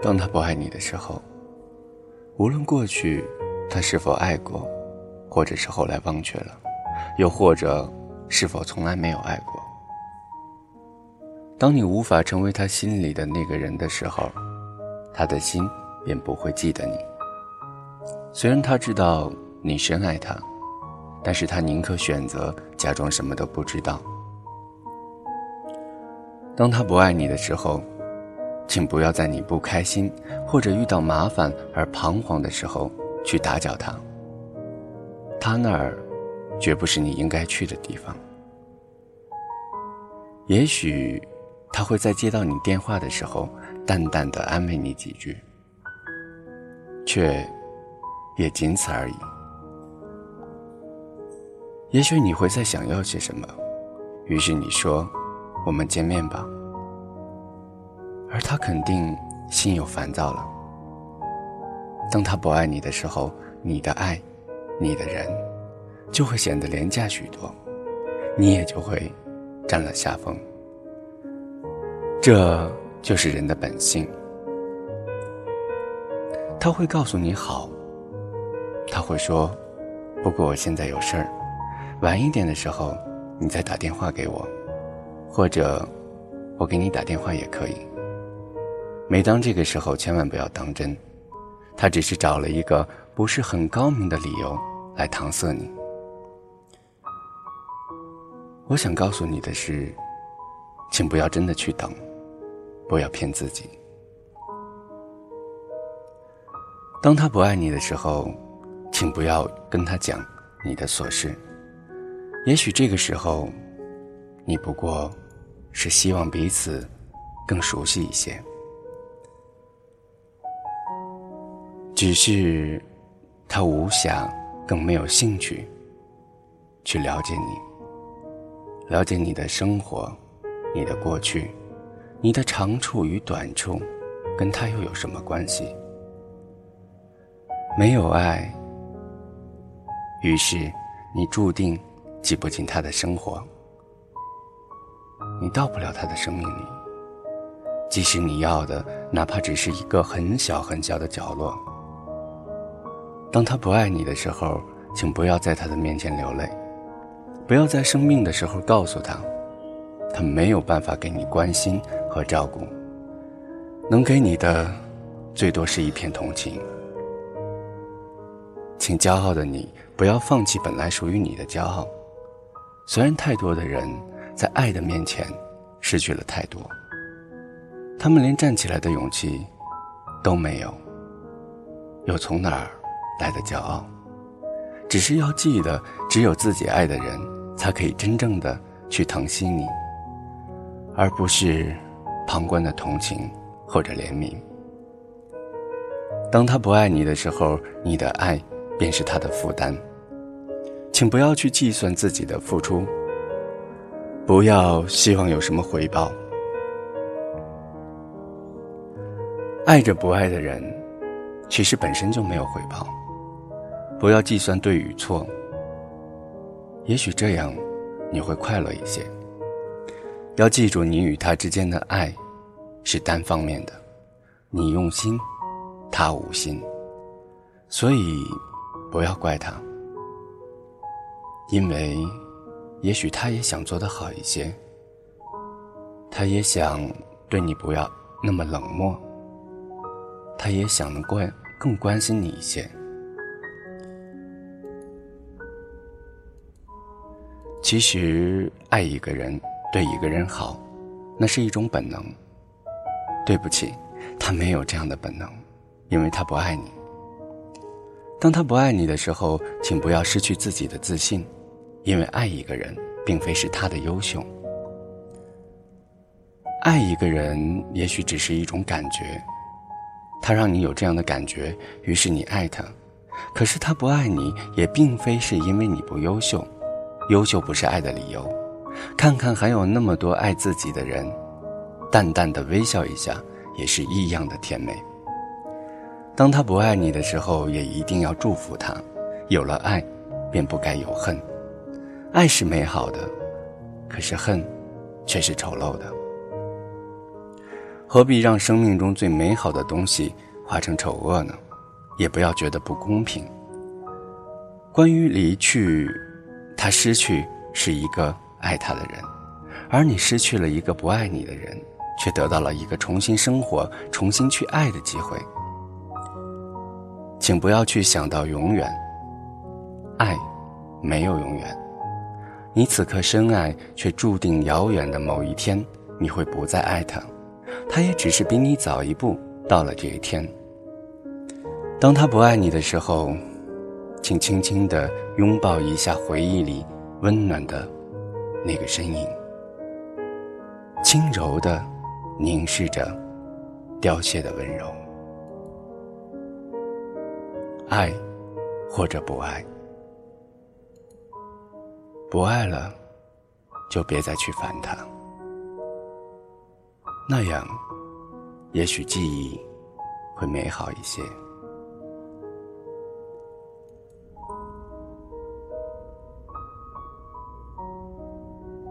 当他不爱你的时候，无论过去他是否爱过，或者是后来忘却了，又或者是否从来没有爱过，当你无法成为他心里的那个人的时候，他的心便不会记得你。虽然他知道你深爱他，但是他宁可选择假装什么都不知道。当他不爱你的时候，请不要在你不开心或者遇到麻烦而彷徨的时候去打搅他。他那儿，绝不是你应该去的地方。也许，他会在接到你电话的时候，淡淡的安慰你几句，却，也仅此而已。也许你会在想要些什么，于是你说：“我们见面吧。”而他肯定心有烦躁了。当他不爱你的时候，你的爱，你的人，就会显得廉价许多，你也就会占了下风。这就是人的本性。他会告诉你好，他会说：“不过我现在有事儿，晚一点的时候你再打电话给我，或者我给你打电话也可以。”每当这个时候，千万不要当真，他只是找了一个不是很高明的理由来搪塞你。我想告诉你的是，请不要真的去等，不要骗自己。当他不爱你的时候，请不要跟他讲你的琐事。也许这个时候，你不过是希望彼此更熟悉一些。只是，他无暇，更没有兴趣去了解你，了解你的生活，你的过去，你的长处与短处，跟他又有什么关系？没有爱，于是你注定挤不进他的生活，你到不了他的生命里。即使你要的，哪怕只是一个很小很小的角落。当他不爱你的时候，请不要在他的面前流泪，不要在生病的时候告诉他，他没有办法给你关心和照顾，能给你的，最多是一片同情。请骄傲的你不要放弃本来属于你的骄傲，虽然太多的人在爱的面前失去了太多，他们连站起来的勇气都没有，又从哪儿？来的骄傲，只是要记得，只有自己爱的人，才可以真正的去疼惜你，而不是旁观的同情或者怜悯。当他不爱你的时候，你的爱便是他的负担。请不要去计算自己的付出，不要希望有什么回报。爱着不爱的人，其实本身就没有回报。不要计算对与错，也许这样你会快乐一些。要记住，你与他之间的爱是单方面的，你用心，他无心，所以不要怪他，因为也许他也想做得好一些，他也想对你不要那么冷漠，他也想能关更关心你一些。其实，爱一个人，对一个人好，那是一种本能。对不起，他没有这样的本能，因为他不爱你。当他不爱你的时候，请不要失去自己的自信，因为爱一个人，并非是他的优秀。爱一个人，也许只是一种感觉，他让你有这样的感觉，于是你爱他。可是他不爱你，也并非是因为你不优秀。优秀不是爱的理由，看看还有那么多爱自己的人，淡淡的微笑一下，也是异样的甜美。当他不爱你的时候，也一定要祝福他。有了爱，便不该有恨。爱是美好的，可是恨，却是丑陋的。何必让生命中最美好的东西化成丑恶呢？也不要觉得不公平。关于离去，他失去是一个爱他的人，而你失去了一个不爱你的人，却得到了一个重新生活、重新去爱的机会。请不要去想到永远，爱没有永远。你此刻深爱，却注定遥远的某一天，你会不再爱他，他也只是比你早一步到了这一天。当他不爱你的时候。请轻轻地拥抱一下回忆里温暖的那个身影，轻柔地凝视着凋谢的温柔。爱，或者不爱，不爱了，就别再去烦他。那样，也许记忆会美好一些。